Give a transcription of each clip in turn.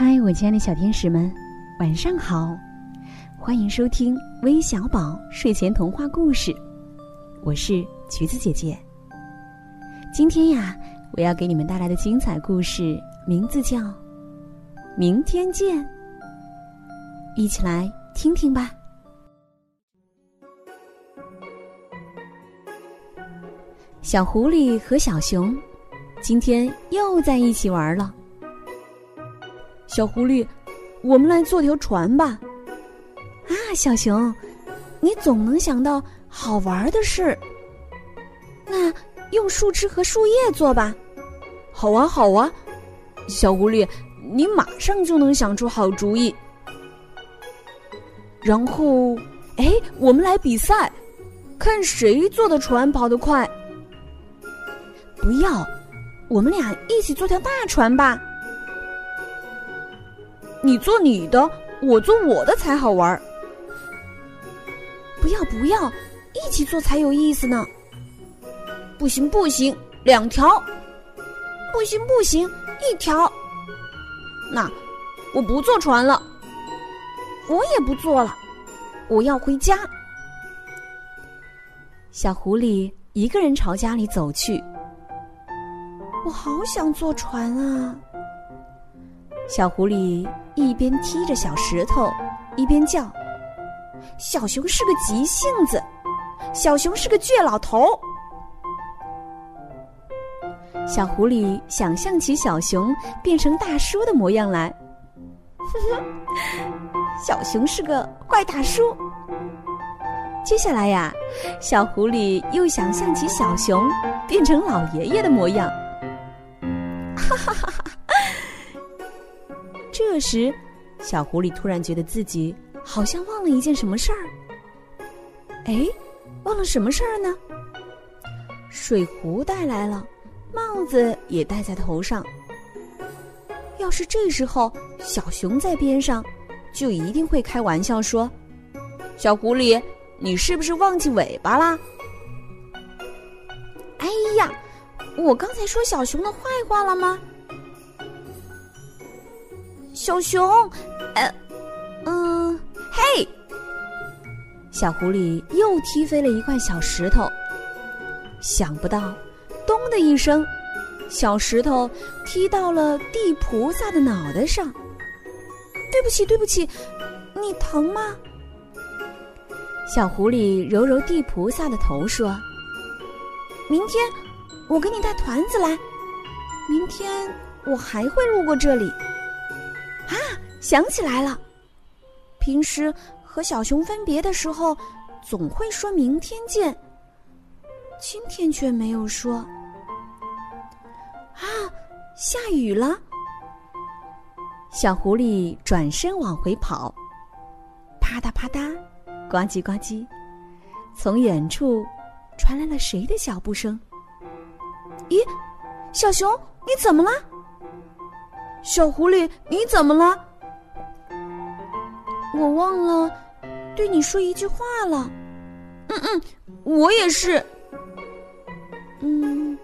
嗨，我亲爱的小天使们，晚上好！欢迎收听微小宝睡前童话故事，我是橘子姐姐。今天呀，我要给你们带来的精彩故事名字叫《明天见》，一起来听听吧。小狐狸和小熊今天又在一起玩了。小狐狸，我们来做条船吧！啊，小熊，你总能想到好玩的事。那用树枝和树叶做吧。好啊，好啊！小狐狸，你马上就能想出好主意。然后，哎，我们来比赛，看谁坐的船跑得快。不要，我们俩一起做条大船吧。你做你的，我做我的才好玩。不要不要，一起做才有意思呢。不行不行，两条。不行不行，一条。那我不坐船了，我也不坐了，我要回家。小狐狸一个人朝家里走去。我好想坐船啊！小狐狸。一边踢着小石头，一边叫：“小熊是个急性子，小熊是个倔老头。”小狐狸想象起小熊变成大叔的模样来，呵呵，小熊是个坏大叔。接下来呀，小狐狸又想象起小熊变成老爷爷的模样，哈哈哈哈。这时，小狐狸突然觉得自己好像忘了一件什么事儿。哎，忘了什么事儿呢？水壶带来了，帽子也戴在头上。要是这时候小熊在边上，就一定会开玩笑说：“小狐狸，你是不是忘记尾巴啦？”哎呀，我刚才说小熊的坏话了吗？小熊，呃，嗯，嘿！小狐狸又踢飞了一块小石头，想不到，咚的一声，小石头踢到了地菩萨的脑袋上。对不起，对不起，你疼吗？小狐狸揉揉地菩萨的头，说：“明天我给你带团子来，明天我还会路过这里。”啊，想起来了，平时和小熊分别的时候，总会说明天见。今天却没有说。啊，下雨了！小狐狸转身往回跑，啪嗒啪嗒，呱唧呱唧，从远处传来了谁的脚步声？咦，小熊，你怎么了？小狐狸，你怎么了？我忘了对你说一句话了。嗯嗯，我也是。嗯，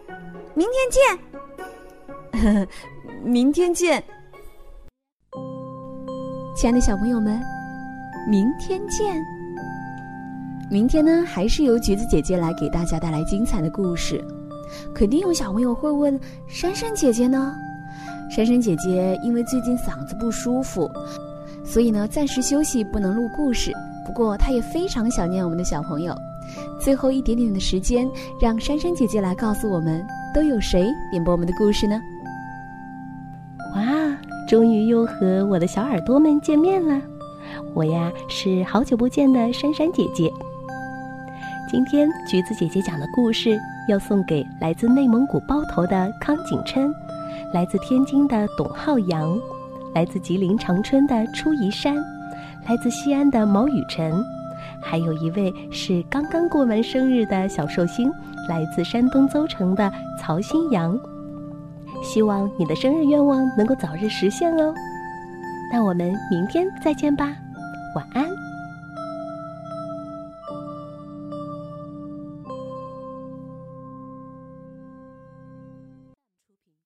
明天见。明天见。亲爱的小朋友们，明天见。明天呢，还是由橘子姐姐来给大家带来精彩的故事。肯定有小朋友会问：珊珊姐姐呢？珊珊姐姐因为最近嗓子不舒服，所以呢暂时休息，不能录故事。不过她也非常想念我们的小朋友。最后一点点的时间，让珊珊姐姐来告诉我们，都有谁点播我们的故事呢？哇，终于又和我的小耳朵们见面了！我呀是好久不见的珊珊姐姐。今天橘子姐姐讲的故事要送给来自内蒙古包头的康景琛。来自天津的董浩洋，来自吉林长春的初怡山，来自西安的毛雨晨，还有一位是刚刚过完生日的小寿星，来自山东邹城的曹新阳。希望你的生日愿望能够早日实现哦。那我们明天再见吧，晚安。